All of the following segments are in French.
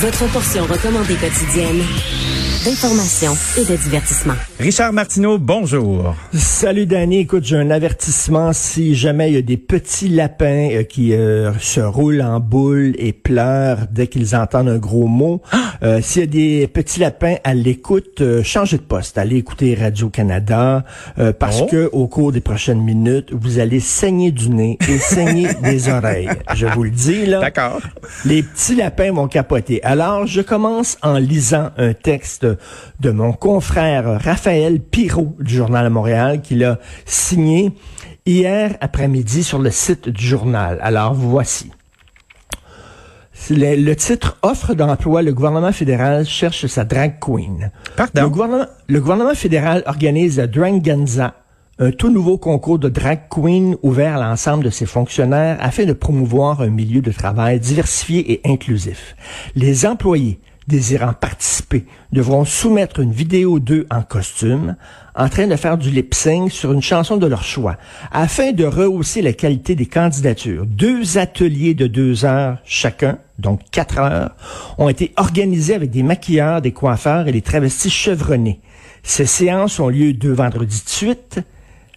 Votre portion recommandée quotidienne d'information et de divertissement. Richard Martineau, bonjour. Salut Danny, écoute, j'ai un avertissement si jamais il y a des petits lapins euh, qui euh, se roulent en boule et pleurent dès qu'ils entendent un gros mot. Euh, s'il y a des petits lapins à l'écoute, changez de poste, allez écouter Radio-Canada parce oh. que au cours des prochaines minutes, vous allez saigner du nez et saigner des oreilles. Je vous le dis là. D'accord. Les petits lapins vont capoter. Alors, je commence en lisant un texte de mon confrère Raphaël Pirot du Journal de Montréal qui l'a signé hier après-midi sur le site du journal. Alors voici. Le, titre Offre d'emploi, le gouvernement fédéral cherche sa drag queen. Pardon? Le gouvernement, le gouvernement fédéral organise Dranganza, un tout nouveau concours de drag queen ouvert à l'ensemble de ses fonctionnaires afin de promouvoir un milieu de travail diversifié et inclusif. Les employés désirant participer devront soumettre une vidéo d'eux en costume, en train de faire du lip sync sur une chanson de leur choix, afin de rehausser la qualité des candidatures. Deux ateliers de deux heures chacun, donc quatre heures, ont été organisés avec des maquilleurs, des coiffeurs et des travestis chevronnés. Ces séances ont lieu deux vendredis de suite,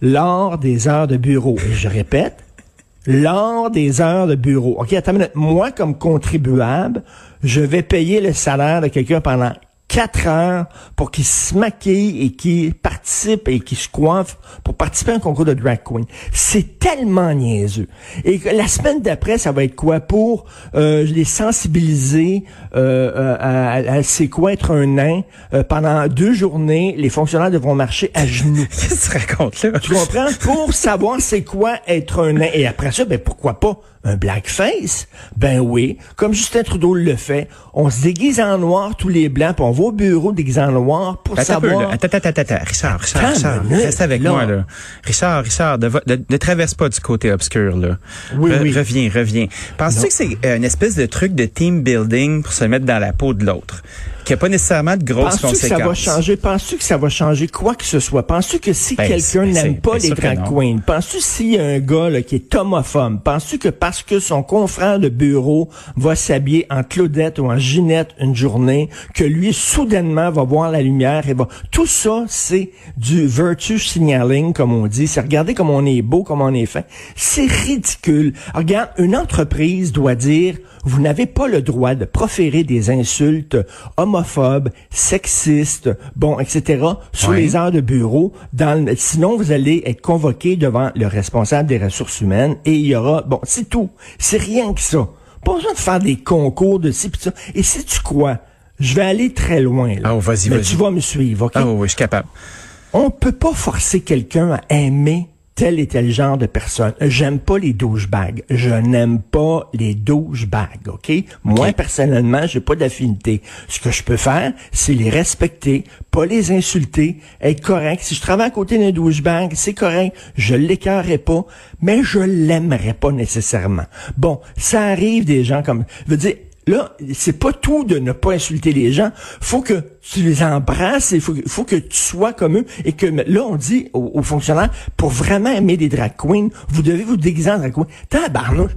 lors des heures de bureau. Je répète, lors des heures de bureau. OK, attends. Moi, comme contribuable, je vais payer le salaire de quelqu'un pendant quatre heures pour qu'il se maquille et qu'il participe et qu'il se coiffe pour participer à un concours de drag queen. C'est tellement niaiseux. Et la semaine d'après, ça va être quoi pour euh, les sensibiliser euh, euh à, à, c'est quoi être un nain. Euh, pendant deux journées, les fonctionnaires devront marcher à genoux. Qu'est-ce que tu racontes là? Tu comprends? Pour savoir c'est quoi être un nain. Et après ça, ben pourquoi pas un blackface? Ben oui, comme Justin Trudeau le fait, on se déguise en noir tous les blancs, puis on va au bureau déguisé en noir pour savoir... Attends, attends, attends, attends, Richard, Richard, Richard, reste avec moi, là. Richard, Richard, ne, traverse pas du côté obscur, là. Oui, oui. Reviens, reviens. Penses-tu que c'est une espèce de truc de team building pour se mettre dans la peau de l'autre? Qu'il n'y a pas nécessairement de grosses Penses-tu que ça va changer? Penses-tu que ça va changer quoi que ce soit? Penses-tu que si ben, quelqu'un n'aime pas les drag queens, penses-tu s'il y a un gars là, qui est homophobe, penses-tu que parce que son confrère de bureau va s'habiller en Claudette ou en Ginette une journée, que lui, soudainement, va voir la lumière et va... Tout ça, c'est du virtue signaling, comme on dit. C'est regarder comme on est beau, comme on est fin. C'est ridicule. regarde, une entreprise doit dire vous n'avez pas le droit de proférer des insultes homophobes, sexistes, bon, etc. sur les heures de bureau. Dans sinon, vous allez être convoqué devant le responsable des ressources humaines et il y aura, bon, c'est tout. C'est rien que ça. Pas besoin de faire des concours de ci pis ça. Et sais-tu quoi? Je vais aller très loin, là. Ah, vas-y, vas-y. tu vas me suivre, OK? Ah, oui, je suis capable. On peut pas forcer quelqu'un à aimer tel et tel genre de personne. J'aime pas les douchebags. Je n'aime pas les douchebags, OK? Moi, personnellement, j'ai pas d'affinité. Ce que je peux faire, c'est les respecter, pas les insulter, être correct. Si je travaille à côté d'un douchebag, c'est correct. Je l'écœurerai pas, mais je l'aimerais pas nécessairement. Bon, ça arrive des gens comme... Je veux dire, Là, c'est pas tout de ne pas insulter les gens. Faut que tu les embrasses, il faut, faut que tu sois comme eux. Et que là, on dit aux, fonctionnaires, pour vraiment aimer des drag queens, vous devez vous déguiser en drag queen. Tabarnouche.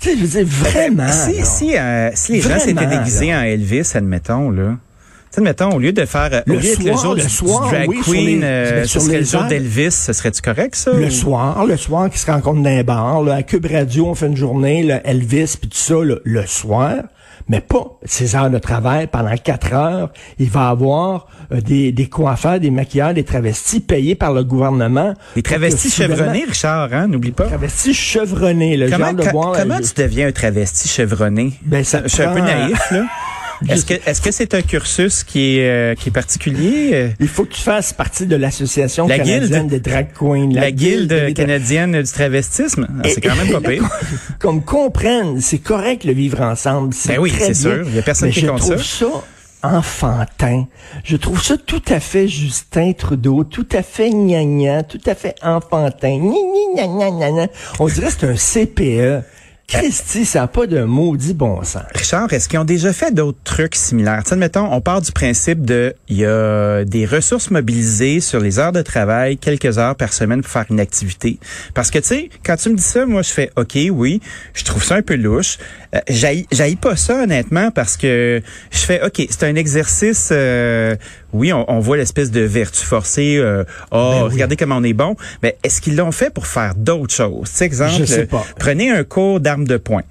Tu sais, je veux dire, vraiment. Si, si, euh, si les gens s'étaient déguisés en Elvis, admettons, là, mettons, au lieu de faire, euh, Le au lieu d'être le soir, jour le du, soir, du drag oui, queen, les- euh, sur les le jour d'Elvis, ce serait-tu correct, ça? Le ou- soir, le soir, qui se rencontrent dans un bar, là, à Cube Radio, on fait une journée, là, Elvis, puis tout ça, là, le soir, mais pas ses heures de travail pendant quatre heures. Il va avoir euh, des, des coiffeurs, des maquilleurs, des travestis payés par le gouvernement. Les travestis chevronnés, Richard, hein, n'oublie pas. Travestis chevronnés, le Comment, genre de comment je- tu deviens un travesti chevronné? Ben, ça je suis un peu naïf, là. Est-ce que est-ce que c'est un cursus qui est euh, qui est particulier? euh? Il faut que tu fasses partie de l'association La canadienne guilde. des drag queens. La, guilde canadienne du travestisme? Ah, c'est quand même pas pire. Comme comprennent, c'est correct le vivre ensemble. Ben oui, très c'est bien, sûr. Il y a personne mais qui je compte trouve ça. ça enfantin. Je trouve ça tout à fait Justin Trudeau, tout à fait gnagna, tout à fait enfantin. Gna, gna, gna, gna, gna. On dirait que c'est un CPE. Christy, ça n'a pas de maudit bon sens. Richard, est-ce qu'ils ont déjà fait d'autres trucs similaires? Tu sais, mettons, on part du principe de, il y a des ressources mobilisées sur les heures de travail, quelques heures par semaine pour faire une activité. Parce que, tu sais, quand tu me dis ça, moi, je fais, OK, oui, je trouve ça un peu louche. Euh, j'haïs pas ça, honnêtement, parce que je fais, OK, c'est un exercice, euh, oui, on, on voit l'espèce de vertu forcée, euh, oh, regardez comment on est bon. Mais est-ce qu'ils l'ont fait pour faire d'autres choses? Tu sais, exemple, Je sais pas. prenez un cours d'armes de poing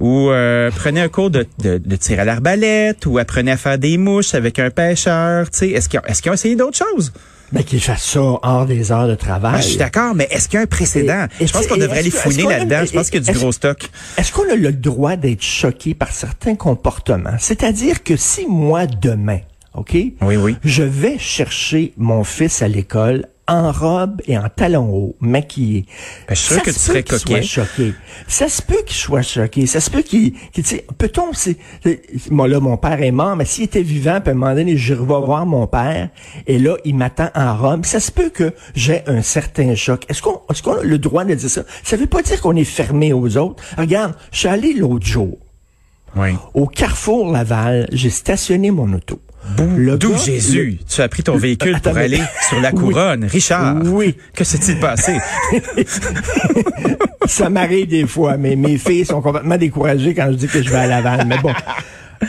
ou euh, prenez un cours de, de, de tir à l'arbalète ou apprenez à faire des mouches avec un pêcheur. Tu sais, est-ce qu'ils ont, est-ce qu'ils ont essayé d'autres choses? Ben, qu'ils fassent ça hors des heures de travail. Ah, je suis d'accord, mais est-ce qu'il y a un précédent? Et- je pense qu'on devrait que- fouiner là-dedans. Je pense qu'il y a du gros stock. Est-ce qu'on a le droit d'être choqué par certains comportements? C'est-à-dire que si moi, demain, OK? Oui, oui. Je vais chercher mon fils à l'école en robe et en talons hauts, maquillé. Ben, je suis sûr que se tu serais peut qu'il coquet. soit choqué. Ça se peut qu'il soit choqué. Ça se peut qu'il, sais, peut-on, c'est, moi, là, mon père est mort, mais s'il était vivant, puis à un moment donné, je vais voir mon père, et là, il m'attend en robe. Ça se peut que j'ai un certain choc. Est-ce qu'on, est-ce qu'on a le droit de dire ça? Ça veut pas dire qu'on est fermé aux autres. Regarde, je suis allé l'autre jour. Oui. Au Carrefour Laval, j'ai stationné mon auto. D'où Jésus? Tu as pris ton véhicule Attends, pour mais- aller sur la Oui. couronne. Richard. Oui. Que s'est-il passé? Ça m'arrive des fois, mais mes filles sont complètement découragées quand je dis que je vais à Laval. Mais bon.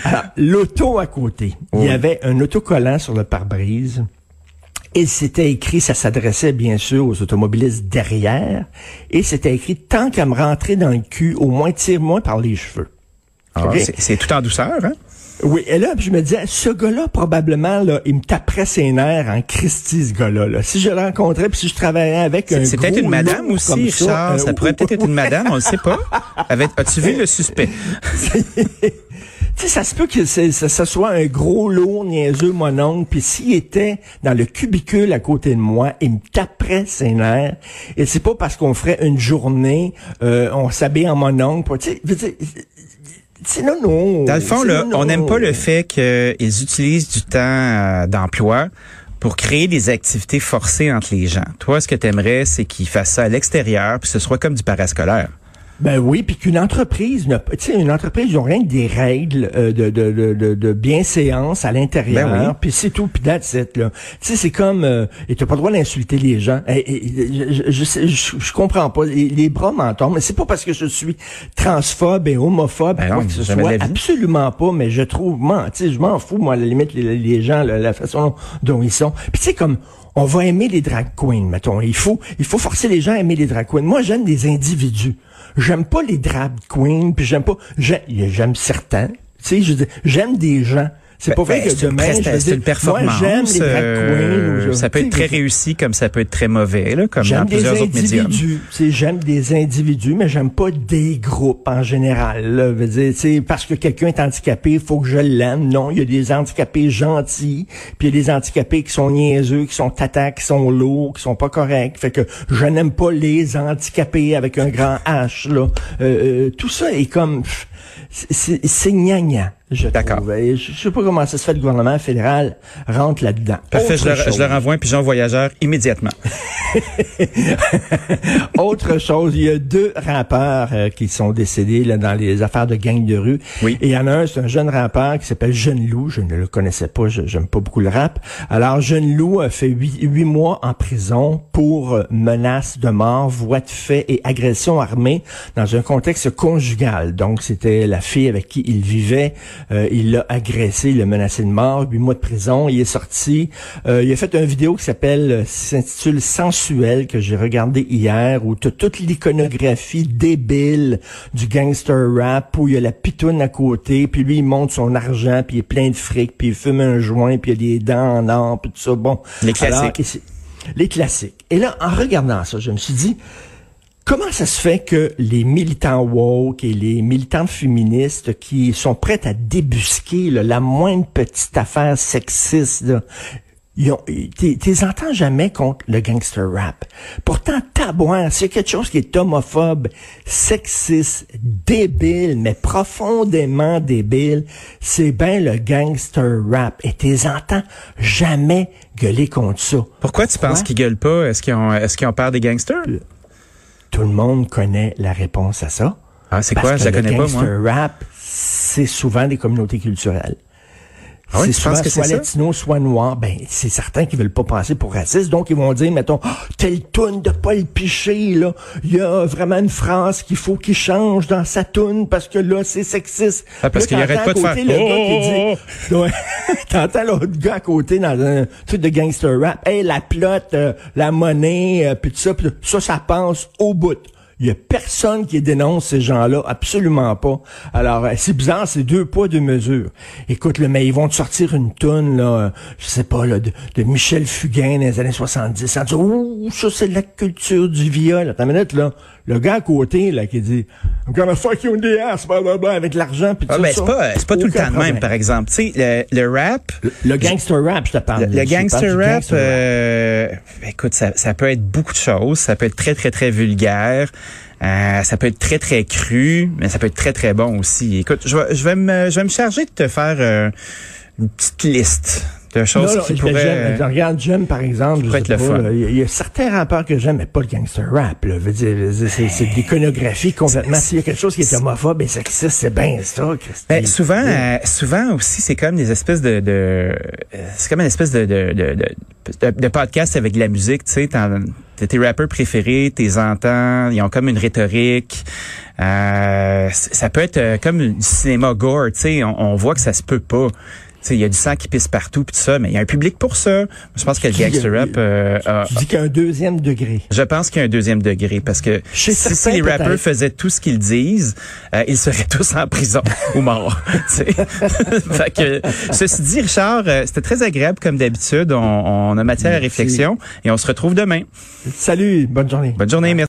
Alors, l'auto à côté. Il y avait un autocollant sur le pare-brise. Et c'était écrit, ça s'adressait bien sûr aux automobilistes derrière. Et c'était écrit, tant qu'à me rentrer dans le cul, au moins tire-moi par les cheveux. Ah, C'est tout en douceur, hein? Oui, et là, je me disais, ce gars-là, probablement, là, il me taperait ses nerfs en Christie, ce gars-là. Là. Si je le rencontrais, puis si je travaillais avec un C'est peut-être une madame aussi, comme Richard. euh, Ça, pourrait peut-être être une madame, on ne sait pas. Avec- As-tu vu le suspect? Tu sais, ça se peut que ça, ça soit un gros lourd niaiseux mon oncle, puis s'il était dans le cubicule à côté de moi, il me taperait ses nerfs. Et c'est pas parce qu'on ferait une journée, euh, on s'habille en mon oncle. Tu sais, je veux dire, c'est non, non. Dans le fond, là, on n'aime pas le fait qu'ils utilisent du temps euh, d'emploi pour créer des activités forcées entre les gens. Toi, ce que tu aimerais, c'est qu'ils fassent ça à l'extérieur, puis ce soit comme du parascolaire. Ben oui, puis qu'une entreprise, n'a pas- tu sais, une entreprise, ils ont rien que des règles euh, de, de, de, de, de bienséance à l'intérieur, Ben oui. puis c'est tout, puis that's it, là. Tu sais, c'est comme, euh, et t'as pas le droit d'insulter les gens. Et, et- je, je, je, je comprends pas, les, les bras m'en tombent, mais c'est pas parce que je suis transphobe et homophobe, Ben quoi non, que ce soit, absolument pas, mais je trouve, tu sais, je m'en fous, moi, à la limite, les, les gens, la, la façon dont ils sont. Puis tu sais, comme, on va aimer les drag queens, mettons. Il faut, il faut forcer les gens à aimer les drag queens. Moi, j'aime des individus. J'aime pas les drag queens, puis j'aime pas, j'ai- j'aime certains. Tu sais, j'aime des gens. C'est pas Ben, vrai ben, que une, demain, veux c'est une performance. Moi, j'aime les drag euh, queens. ça peut être très réussi comme ça peut être très mauvais, là, comme dans plusieurs autres sais, J'aime des individus, mais j'aime pas des groupes en général. Là. Veut dire, tu sais, parce que quelqu'un est handicapé, il faut que je l'aime. Non, il y a des handicapés gentils, puis il y a des handicapés qui sont niaiseux, qui sont tatas, qui sont lourds, qui sont pas corrects. Fait que je n'aime pas les handicapés avec un grand H. Là. Euh, euh, tout ça est comme... C'est c'est gnagna, je D'accord. Je, je sais pas comment ça se fait, le gouvernement fédéral rentre là-dedans. Parfait, je leur, je chose. leur envoie un pigeon voyageur immédiatement. Autre chose, il y a deux rappeurs euh, qui sont décédés là, dans les affaires de gang de rue. Oui. Et il y en a un, c'est un jeune rappeur qui s'appelle Jeune Loup. Je ne le connaissais pas, je- j'aime pas beaucoup le rap. Alors, Jeune Loup a fait huit, huit mois en prison pour euh, menace de mort, voie de fait et agression armée dans un contexte conjugal. Donc, c'était la fille avec qui il vivait Euh, il l'a agressé, il l'a menacé de mort, huit mois de prison. Il est sorti. Euh, il a fait une vidéo qui s'appelle, euh, s'intitule Sensuel que j'ai regardé hier, où tu toute l'iconographie débile du gangster rap, où il y a la pitoune à côté, puis lui il monte son argent, puis il est plein de fric, puis il fume un joint, puis il a des dents en or, puis tout ça. Bon, les classiques. Alors, les classiques. Et là, en regardant ça, je me suis dit Comment ça se fait que les militants woke et les militantes féministes qui sont prêtes à débusquer la moindre petite affaire sexiste, t'es entends jamais contre le gangster rap. Pourtant, tabouin, c'est quelque chose qui est homophobe, sexiste, débile, mais profondément débile, c'est bien le gangster rap. Et t'es entends jamais gueuler contre ça. Pourquoi tu penses qu'ils gueulent pas? Est-ce qu'ils ont, est-ce qu'ils ont peur des gangsters? Tout le monde connaît la réponse à ça. Ah, c'est quoi? Je la connais pas, moi. Le rap, c'est souvent des communautés culturelles. Ah oui, penses que soit latino, soit noir, ben c'est certain qu'ils veulent pas passer pour raciste, donc ils vont dire, mettons, oh, telle toune de Paul Piché, là, il y a vraiment une phrase qu'il faut qu'il change dans sa toune parce que là c'est sexiste. Ah, parce qu'il arrête pas de faire. Le oh, oh, oh, T'entends l'autre gars à côté dans un truc de gangster rap, hey la plotte, euh, la monnaie, euh, puis tout ça, pis ça ça pense au bout. Il y a personne qui dénonce ces gens-là, absolument pas. Alors, euh, c'est bizarre, c'est deux poids, deux mesures. Écoute, le mais ils vont te sortir une tonne, là, euh, je sais pas, là, de, Michel Fugain dans les années 70. En ouh, ça, c'est la culture du viol. Attends une minute, là. Le gars à côté, là, qui dit, I'm gonna fuck you in the ass, blablabla, avec l'argent, puis ah, tout ben, ça. C'est pas, c'est pas tout le temps de même, par exemple. Tu sais, le, rap. Le, gangster rap, je te parle. Le, gangster rap, euh, écoute, ça, ça peut être beaucoup de choses. Ça peut être très, très, très vulgaire. Euh, ça peut être très, très cru, mais ça peut être très, très bon aussi. Écoute, je vais, je vais, me, je vais me charger de te faire euh, une petite liste choses qui pourraient... Je regarde, j'aime, par exemple, il y a certains rappeurs que j'aime, mais pas le gangster rap. Là. Veux dire, c'est, de l'iconographie complètement. S'il y a quelque chose qui est homophobe et sexiste, c'est bien ça. Ben, souvent, euh, souvent aussi, c'est comme des espèces de... de c'est comme une espèce de, de, de, de, de podcast avec de la musique, tu sais tes rappeurs préférés, tes entends, ils ont comme une rhétorique. Euh, ça peut être euh, comme du cinéma gore, tu sais, on, on, voit que ça se peut pas il y a du sang qui pisse partout puis tout ça, mais il y a un public pour ça. Je pense que le gangster rap euh, Tu dis qu'il y a un deuxième degré. Je pense qu'il y a un deuxième degré parce que si, si, les rappeurs faisaient tout ce qu'ils disent, euh, ils seraient tous en prison ou morts. fait que, ceci dit, Richard, euh, c'était très agréable comme d'habitude. On, on, a matière à réflexion et on se retrouve demain. Salut, bonne journée. Bonne journée, merci.